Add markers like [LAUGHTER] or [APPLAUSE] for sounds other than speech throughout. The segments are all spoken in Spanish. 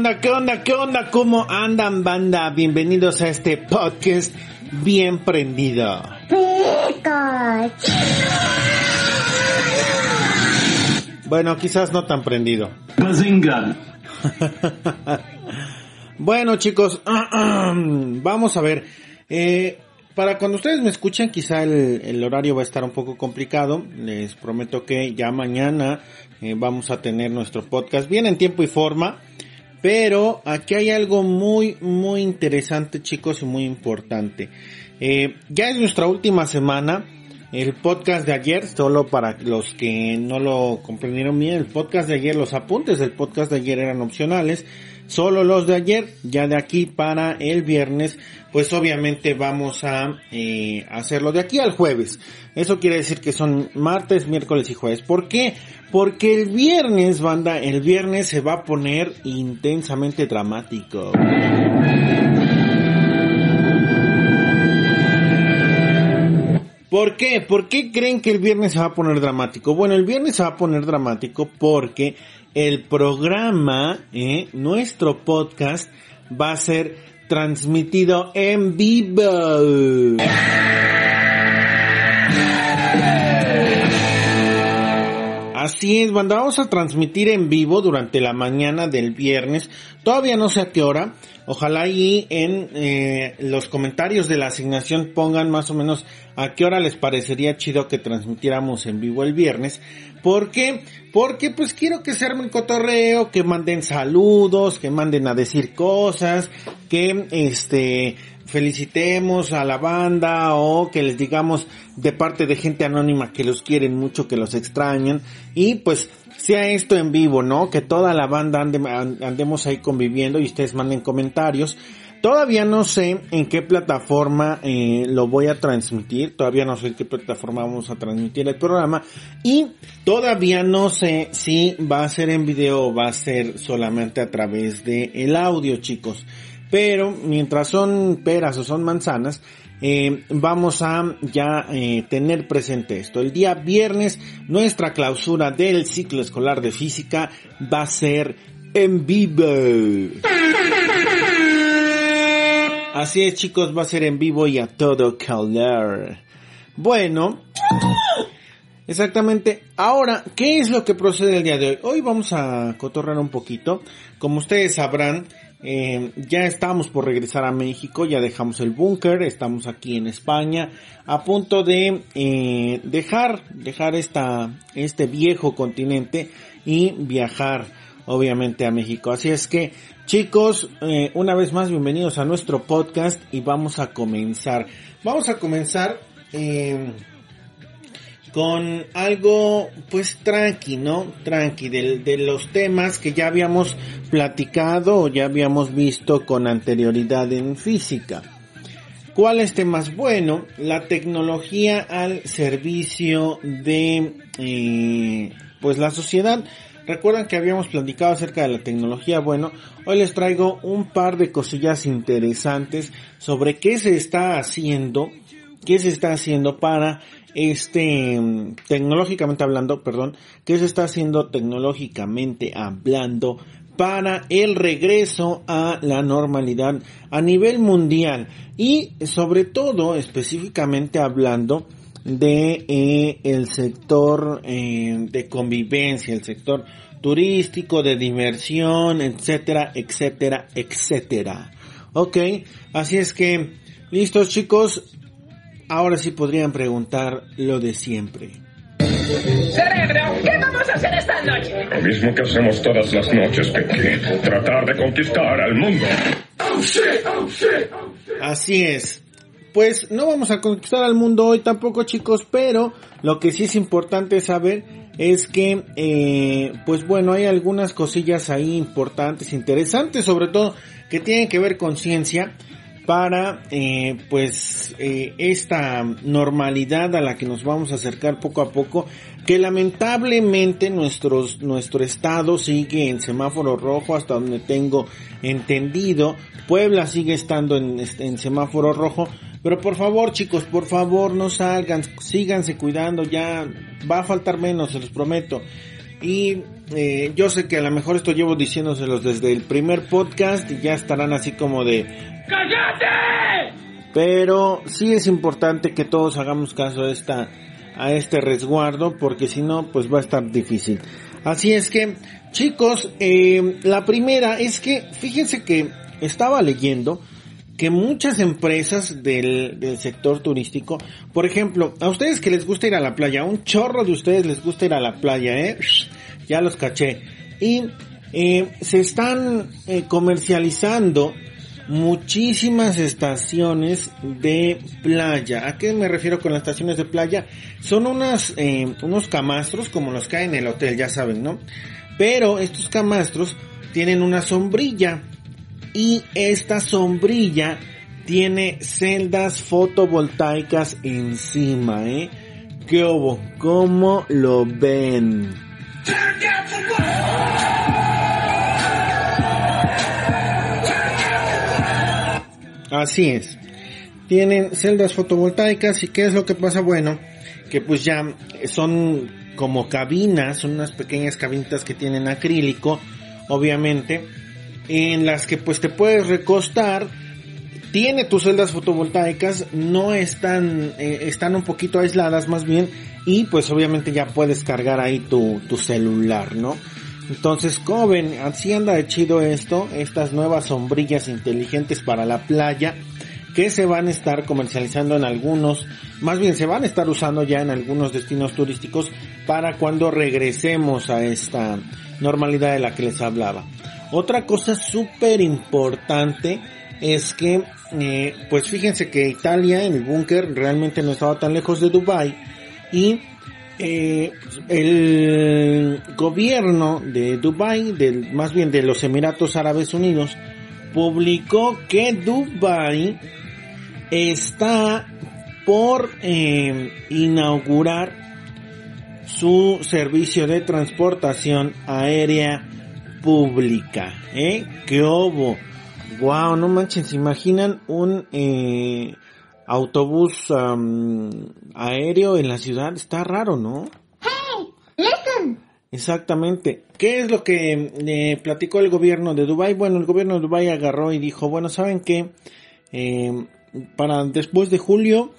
¿Qué onda, qué onda, qué onda? ¿Cómo andan, banda? Bienvenidos a este podcast bien prendido. Bueno, quizás no tan prendido. [LAUGHS] bueno, chicos, [CLEARS THROAT] vamos a ver. Eh, para cuando ustedes me escuchen, quizá el, horario va a estar un poco complicado. Les prometo que ya mañana eh, vamos a tener nuestro podcast bien en tiempo y forma. Pero aquí hay algo muy, muy interesante, chicos, y muy importante. Eh, ya es nuestra última semana. El podcast de ayer, solo para los que no lo comprendieron bien, el podcast de ayer, los apuntes del podcast de ayer eran opcionales. Solo los de ayer, ya de aquí para el viernes, pues obviamente vamos a eh, hacerlo de aquí al jueves. Eso quiere decir que son martes, miércoles y jueves. ¿Por qué? Porque el viernes, banda, el viernes se va a poner intensamente dramático. ¿Por qué? ¿Por qué creen que el viernes se va a poner dramático? Bueno, el viernes se va a poner dramático porque el programa, eh, nuestro podcast, va a ser transmitido en vivo. Así es, banda, vamos a transmitir en vivo durante la mañana del viernes. Todavía no sé a qué hora. Ojalá ahí en eh, los comentarios de la asignación pongan más o menos a qué hora les parecería chido que transmitiéramos en vivo el viernes. ¿Por qué? Porque pues quiero que se arme cotorreo, que manden saludos, que manden a decir cosas, que este felicitemos a la banda o que les digamos de parte de gente anónima que los quieren mucho, que los extrañan y pues sea esto en vivo, ¿no? Que toda la banda andemos ahí conviviendo y ustedes manden comentarios. Todavía no sé en qué plataforma eh, lo voy a transmitir, todavía no sé en qué plataforma vamos a transmitir el programa y todavía no sé si va a ser en video o va a ser solamente a través de el audio, chicos. Pero mientras son peras o son manzanas, eh, vamos a ya eh, tener presente esto. El día viernes nuestra clausura del ciclo escolar de física va a ser en vivo. Así es chicos, va a ser en vivo y a todo color. Bueno, exactamente. Ahora, ¿qué es lo que procede el día de hoy? Hoy vamos a cotorrar un poquito. Como ustedes sabrán, eh, ya estamos por regresar a México, ya dejamos el búnker, estamos aquí en España, a punto de eh, dejar, dejar esta, este viejo continente y viajar obviamente a México. Así es que chicos, eh, una vez más bienvenidos a nuestro podcast y vamos a comenzar. Vamos a comenzar eh, con algo pues tranqui, ¿no? Tranqui, de, de, los temas que ya habíamos platicado o ya habíamos visto con anterioridad en física. ¿Cuál es más bueno? La tecnología al servicio de eh, pues la sociedad. Recuerdan que habíamos platicado acerca de la tecnología. Bueno, hoy les traigo un par de cosillas interesantes sobre qué se está haciendo, qué se está haciendo para este, tecnológicamente hablando, perdón, qué se está haciendo tecnológicamente hablando para el regreso a la normalidad a nivel mundial y sobre todo específicamente hablando de eh, el sector eh, de convivencia, el sector turístico, de diversión, etcétera, etcétera, etcétera. Ok, así es que, listos chicos, ahora sí podrían preguntar lo de siempre. Cerebro, ¿qué vamos a hacer esta noche? Lo mismo que hacemos todas las noches, Peque. Tratar de conquistar al mundo. Así es. Pues no vamos a conquistar al mundo hoy tampoco, chicos, pero lo que sí es importante saber es que, eh, pues bueno, hay algunas cosillas ahí importantes, interesantes, sobre todo que tienen que ver con ciencia para eh, pues eh, esta normalidad a la que nos vamos a acercar poco a poco que lamentablemente nuestros, nuestro estado sigue en semáforo rojo hasta donde tengo entendido. Puebla sigue estando en, en semáforo rojo. Pero por favor chicos por favor no salgan síganse cuidando ya va a faltar menos se los prometo. Y eh, yo sé que a lo mejor esto llevo diciéndoselos desde el primer podcast y ya estarán así como de... ¡Cállate! Pero sí es importante que todos hagamos caso a esta a este resguardo porque si no pues va a estar difícil. Así es que chicos, eh, la primera es que fíjense que estaba leyendo que muchas empresas del, del sector turístico, por ejemplo, a ustedes que les gusta ir a la playa, un chorro de ustedes les gusta ir a la playa, ¿eh? Ya los caché. Y eh, se están eh, comercializando muchísimas estaciones de playa. ¿A qué me refiero con las estaciones de playa? Son unas, eh, unos camastros como los que hay en el hotel, ya saben, ¿no? Pero estos camastros tienen una sombrilla y esta sombrilla tiene celdas fotovoltaicas encima, ¿eh? ¿Qué hubo? ¿Cómo lo ven? Así es. Tienen celdas fotovoltaicas y ¿qué es lo que pasa? Bueno, que pues ya son como cabinas, son unas pequeñas cabinitas que tienen acrílico, obviamente, en las que pues te puedes recostar. Tiene tus celdas fotovoltaicas, no están, eh, están un poquito aisladas más bien, y pues obviamente ya puedes cargar ahí tu, tu celular, ¿no? Entonces, como ven, así anda de esto, estas nuevas sombrillas inteligentes para la playa que se van a estar comercializando en algunos, más bien se van a estar usando ya en algunos destinos turísticos para cuando regresemos a esta normalidad de la que les hablaba. Otra cosa súper importante es que, eh, pues fíjense que Italia en el búnker realmente no estaba tan lejos de Dubai y eh, el gobierno de Dubai, del, más bien de los Emiratos Árabes Unidos, publicó que Dubai está por eh, inaugurar su servicio de transportación aérea pública. ¿Eh? ¿Qué hubo? Wow, no manches, ¿se imaginan un eh, autobús um, aéreo en la ciudad? Está raro, ¿no? Hey, listen. Exactamente. ¿Qué es lo que eh, platicó el gobierno de Dubai? Bueno, el gobierno de Dubai agarró y dijo, bueno, ¿saben qué? Eh, para después de julio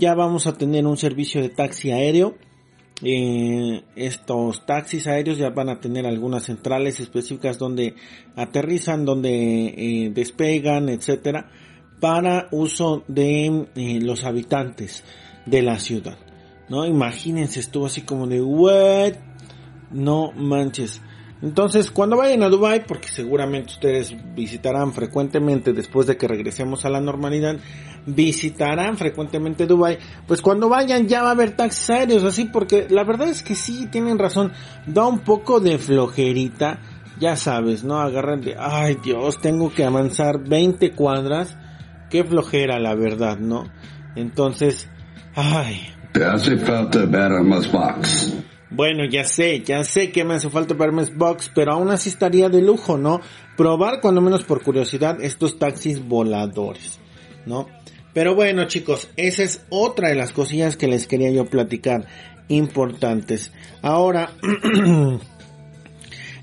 ya vamos a tener un servicio de taxi aéreo. Eh, estos taxis aéreos ya van a tener algunas centrales específicas donde aterrizan, donde eh, despegan, etcétera, para uso de eh, los habitantes de la ciudad. No, imagínense, estuvo así como de what, no manches. Entonces, cuando vayan a Dubai, porque seguramente ustedes visitarán frecuentemente después de que regresemos a la normalidad, visitarán frecuentemente Dubai, pues cuando vayan ya va a haber taxis aéreos, así porque la verdad es que sí tienen razón, da un poco de flojerita, ya sabes, ¿no? Agarran de, ay Dios, tengo que avanzar 20 cuadras, qué flojera la verdad, ¿no? Entonces, ay, Te hace falta ver a más box. Bueno, ya sé, ya sé que me hace falta vermes Box, pero aún así estaría de lujo, ¿no? Probar cuando menos por curiosidad estos taxis voladores, ¿no? Pero bueno chicos, esa es otra de las cosillas que les quería yo platicar importantes. Ahora, [CLEARS THROAT]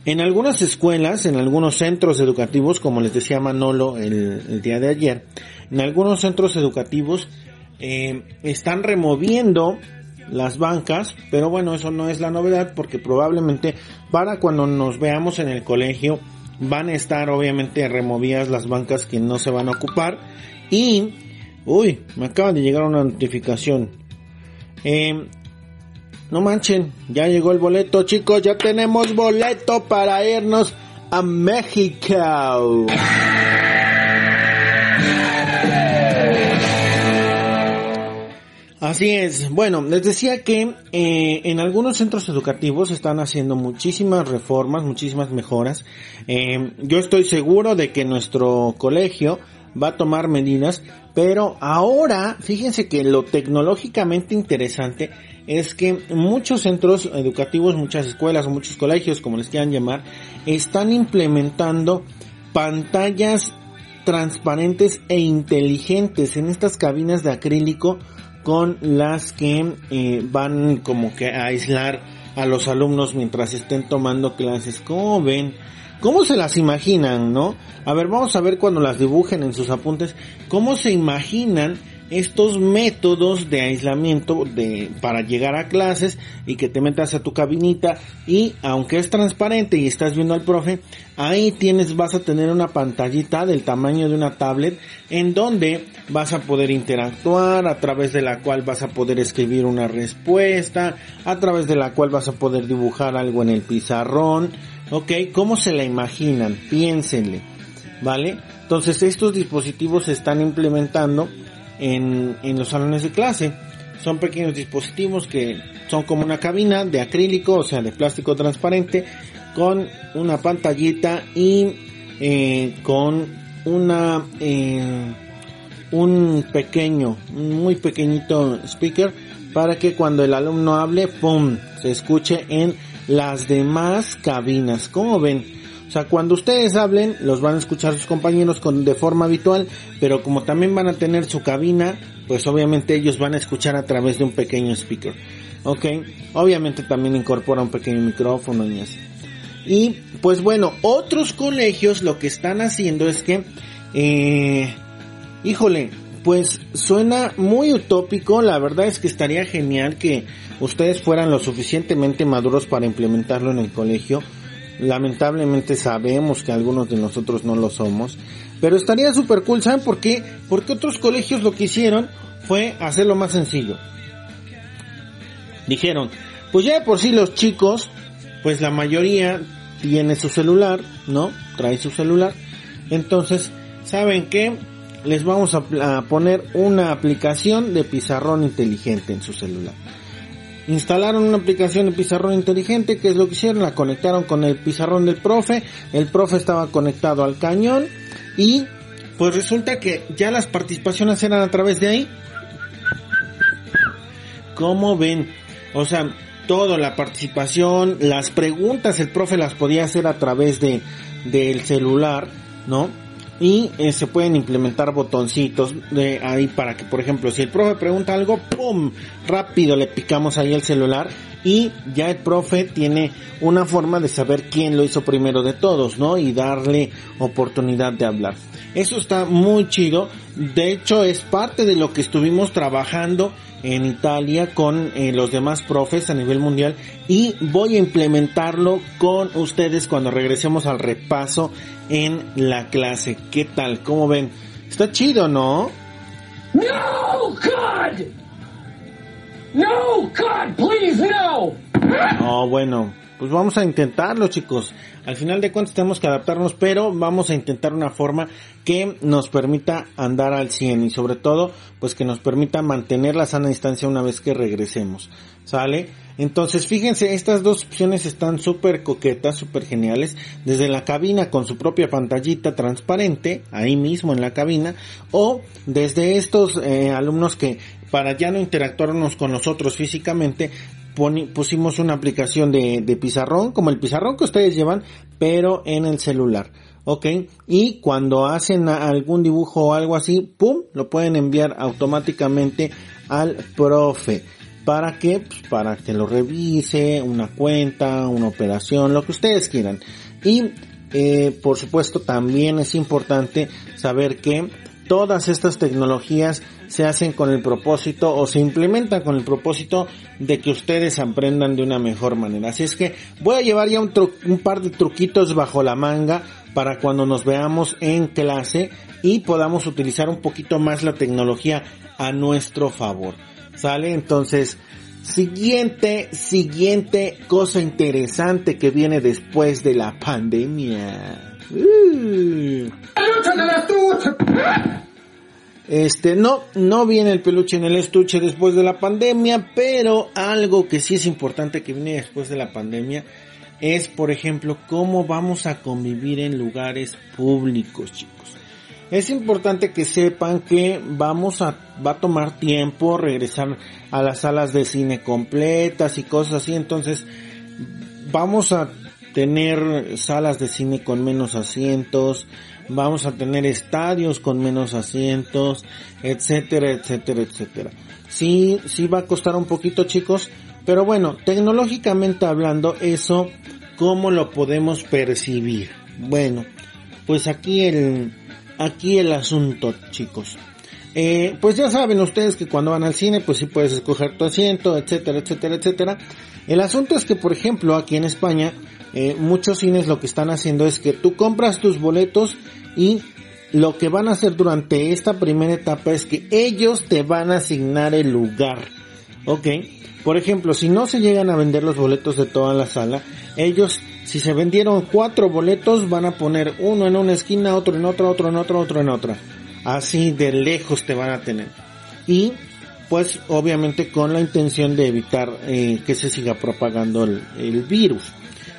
en algunas escuelas, en algunos centros educativos, como les decía Manolo el, día de ayer, en algunos centros educativos eh, están removiendo las bancas, pero bueno, eso no es la novedad porque probablemente para cuando nos veamos en el colegio van a estar obviamente removidas las bancas que no se van a ocupar y, uy, me acaba de llegar una notificación. Eh, no manchen, ya llegó el boleto chicos, ya tenemos boleto para irnos a México. Así es. Bueno, les decía que eh, en algunos centros educativos están haciendo muchísimas reformas, muchísimas mejoras. Eh, yo estoy seguro de que nuestro colegio va a tomar medidas, pero ahora, fíjense que lo tecnológicamente interesante es que muchos centros educativos, muchas escuelas, muchos colegios, como les quieran llamar, están implementando pantallas transparentes e inteligentes en estas cabinas de acrílico con las que eh, van como que a aislar a los alumnos mientras estén tomando clases. ¿Cómo ven? ¿Cómo se las imaginan, no? A ver, vamos a ver cuando las dibujen en sus apuntes, cómo se imaginan estos métodos de aislamiento de, para llegar a clases y que te metas a tu cabinita y aunque es transparente y estás viendo al profe, ahí tienes, vas a tener una pantallita del tamaño de una tablet en donde vas a poder interactuar, a través de la cual vas a poder escribir una respuesta, a través de la cual vas a poder dibujar algo en el pizarrón, ok, ¿cómo se la imaginan? Piénsenle, ¿vale? Entonces estos dispositivos se están implementando en, los salones de clase. Son pequeños dispositivos que son como una cabina de acrílico, o sea, de plástico transparente, con una pantallita y eh, con una eh, un pequeño, muy pequeñito speaker para que cuando el alumno hable, ¡pum!, se escuche en las demás cabinas. como ven? O sea, cuando ustedes hablen, los van a escuchar sus compañeros con, de forma habitual, pero como también van a tener su cabina, pues obviamente ellos van a escuchar a través de un pequeño speaker. Ok, obviamente también incorpora un pequeño micrófono y así. Y pues bueno, otros colegios lo que están haciendo es que, eh, híjole, pues suena muy utópico, la verdad es que estaría genial que ustedes fueran lo suficientemente maduros para implementarlo en el colegio Lamentablemente sabemos que algunos de nosotros no lo somos. Pero estaría super cool, ¿saben por qué? Porque otros colegios lo que hicieron fue hacerlo más sencillo. Dijeron, pues ya por sí los chicos, pues la mayoría tiene su celular, ¿no? Trae su celular. Entonces, ¿saben qué? Les vamos a, a poner una aplicación de pizarrón inteligente en su celular instalaron una aplicación de pizarrón inteligente, que es lo que hicieron, la conectaron con el pizarrón del profe, el profe estaba conectado al cañón y pues resulta que ya las participaciones eran a través de ahí. ¿Cómo ven? O sea, todo, la participación, las preguntas, el profe las podía hacer a través de del celular, ¿no? Y eh, se pueden implementar botoncitos de ahí para que por ejemplo si el profe pregunta algo pum rápido le picamos ahí el celular y ya el profe tiene una forma de saber quién lo hizo primero de todos no y darle oportunidad de hablar. Eso está muy chido. De hecho es parte de lo que estuvimos trabajando en Italia con eh, los demás profes a nivel mundial y voy a implementarlo con ustedes cuando regresemos al repaso en la clase. ¿Qué tal? ¿Cómo ven? Está chido, ¿no? No, God! No, God, please, no! Oh, bueno, pues vamos a intentarlo, chicos. Al final de cuentas tenemos que adaptarnos, pero vamos a intentar una forma que nos permita andar al 100 y sobre todo, pues que nos permita mantener la sana distancia una vez que regresemos. ¿Sale? Entonces, fíjense, estas dos opciones están súper coquetas, súper geniales. Desde la cabina con su propia pantallita transparente, ahí mismo en la cabina, o desde estos eh, alumnos que para ya no interactuarnos con nosotros físicamente, pusimos una aplicación de, de pizarrón, como el pizarrón que ustedes llevan, pero en el celular. ¿ok? Y cuando hacen algún dibujo o algo así, ¡pum! Lo pueden enviar automáticamente al profe. ¿Para qué? Pues para que lo revise, una cuenta, una operación, lo que ustedes quieran. Y, eh, por supuesto, también es importante saber que todas estas tecnologías se hacen con el propósito o se implementan con el propósito de que ustedes aprendan de una mejor manera. Así es que voy a llevar ya un, un par de truquitos bajo la manga para cuando nos veamos en clase y podamos utilizar un poquito más la tecnología a nuestro favor. ¿Sale? Entonces, siguiente, siguiente cosa interesante que viene después de la pandemia. Uh. Este, no, no viene el peluche en el estuche después de la pandemia, pero algo que sí es importante que viene después de la pandemia es, por ejemplo, cómo vamos a convivir en lugares públicos, chicos. Es importante que sepan que vamos a, va a tomar tiempo regresar a las salas de cine completas y cosas así, entonces vamos a tener salas de cine con menos asientos, vamos a tener estadios con menos asientos, etcétera, etcétera, etcétera. Sí, sí va a costar un poquito chicos, Pero bueno, tecnológicamente hablando, eso, ¿cómo lo podemos percibir? Bueno, pues aquí el, aquí el asunto, chicos. Eh, pues ya saben ustedes que cuando van al cine, pues sí puedes escoger tu asiento, etcétera, etcétera, etcétera. El asunto es que, por ejemplo, aquí en España, eh, muchos cines lo que están haciendo es que tú compras tus boletos y lo que van a hacer durante esta primera etapa es que ellos te van a asignar el lugar. ¿Ok? Por ejemplo, si no se llegan a vender los boletos de toda la sala, ellos, si se vendieron cuatro boletos, van a poner uno en una esquina, otro en otra, otro en otra, otro en otra. Así de lejos te van a tener. Y, pues, obviamente con la intención de evitar eh, que se siga propagando el, el virus.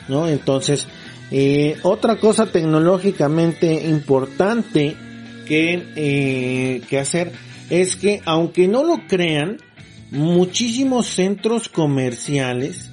¿No? Entonces, eh, otra cosa tecnológicamente importante que, eh, que hacer es que, aunque no lo crean, muchísimos centros comerciales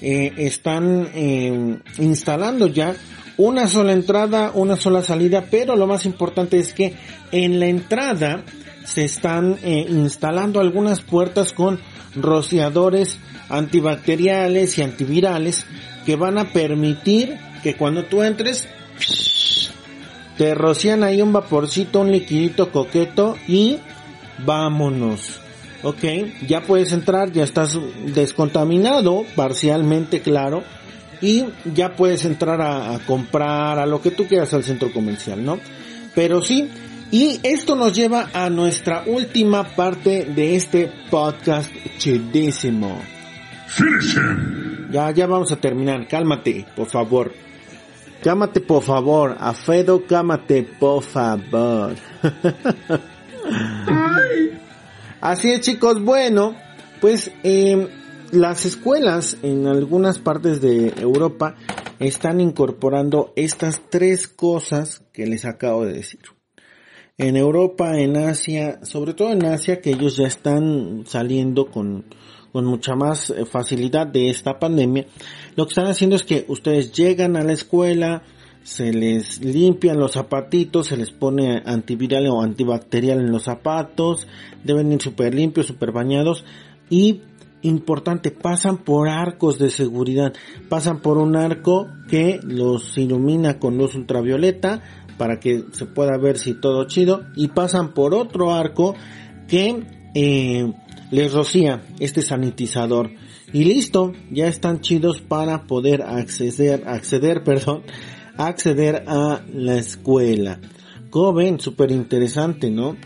eh, están instalando ya una sola entrada, una sola salida, pero lo más importante es que en la entrada se están instalando algunas puertas con rociadores antibacteriales y antivirales que van a permitir que cuando tú entres te rocian ahí un vaporcito, un liquidito coqueto y vámonos. Ok, ya puedes entrar, ya estás descontaminado, parcialmente claro, y ya puedes entrar a, comprar a lo que tú quieras al centro comercial, ¿no? Pero sí, y esto nos lleva a nuestra última parte de este podcast chidísimo. Ya, ya vamos a terminar, cálmate, por favor. Cámate, por favor. Afedo, cámate, por favor. [LAUGHS] Así es, chicos. Bueno, pues eh, las escuelas en algunas partes de Europa están incorporando estas tres cosas que les acabo de decir. En Europa, en Asia, sobre todo en Asia, que ellos ya están saliendo con, con mucha más facilidad de esta pandemia, lo que están haciendo es que ustedes llegan a la escuela, se les limpian los zapatitos, se les pone antiviral o antibacterial en los zapatos, deben ir súper limpios, súper bañados y importante, pasan por arcos de seguridad, pasan por un arco que los ilumina con luz ultravioleta para que se pueda ver si todo chido y pasan por otro arco que eh, les rocía este sanitizador y listo, ya están chidos para poder acceder, acceder, [LAUGHS] perdón, acceder a la escuela. Como ven, súper interesante, ¿no?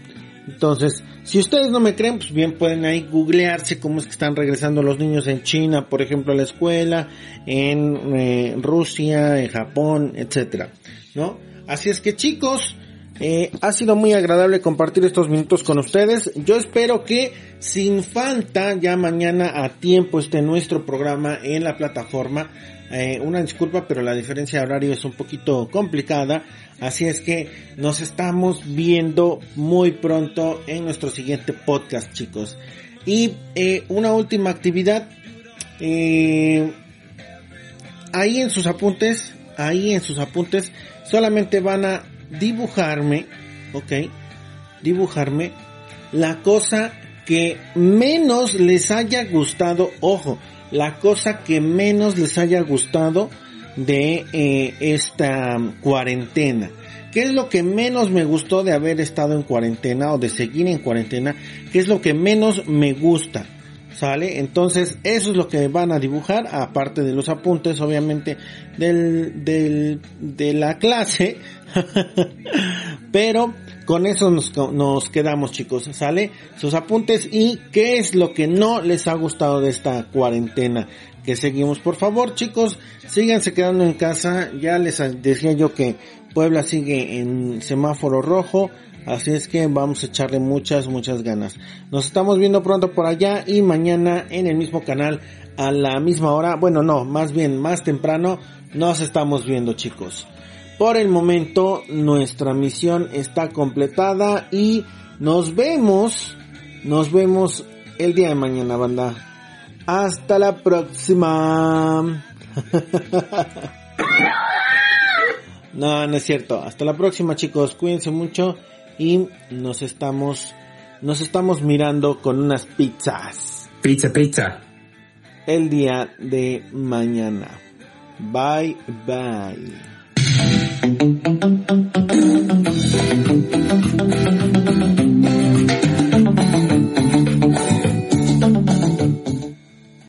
Entonces, si ustedes no me creen, pues bien pueden ahí googlearse cómo es que están regresando los niños en China, por ejemplo, a la escuela, en eh, Rusia, en Japón, etcétera, ¿no? Así es que chicos, eh, ha sido muy agradable compartir estos minutos con ustedes. Yo espero que sin falta ya mañana a tiempo esté nuestro programa en la plataforma. Eh, una disculpa, pero la diferencia de horario es un poquito complicada. Así es que nos estamos viendo muy pronto en nuestro siguiente podcast, chicos. Y eh, una última actividad. Eh, ahí en sus apuntes, ahí en sus apuntes, solamente van a dibujarme, ok, dibujarme la cosa que menos les haya gustado, ojo, la cosa que menos les haya gustado de eh, esta cuarentena. ¿Qué es lo que menos me gustó de haber estado en cuarentena o de seguir en cuarentena? ¿Qué es lo que menos me gusta? ¿Sale? Entonces, eso es lo que van a dibujar, aparte de los apuntes, obviamente, del, del, de la clase. [LAUGHS] Pero, con eso nos, nos, quedamos chicos, ¿sale? Sus apuntes y qué es lo que no les ha gustado de esta cuarentena que seguimos. Por favor chicos, síganse quedando en casa. Ya les decía yo que Puebla sigue en semáforo rojo. Así es que vamos a echarle muchas, muchas ganas. Nos estamos viendo pronto por allá y mañana en el mismo canal a la misma hora. Bueno, no, más bien más temprano nos estamos viendo chicos. Por el momento nuestra misión está completada y nos vemos, nos vemos el día de mañana, banda. Hasta la próxima. [LAUGHS] no, no es cierto. Hasta la próxima, chicos. Cuídense mucho y nos estamos nos estamos mirando con unas pizzas. Pizza, pizza. el día de mañana. Bye bye. Thank you.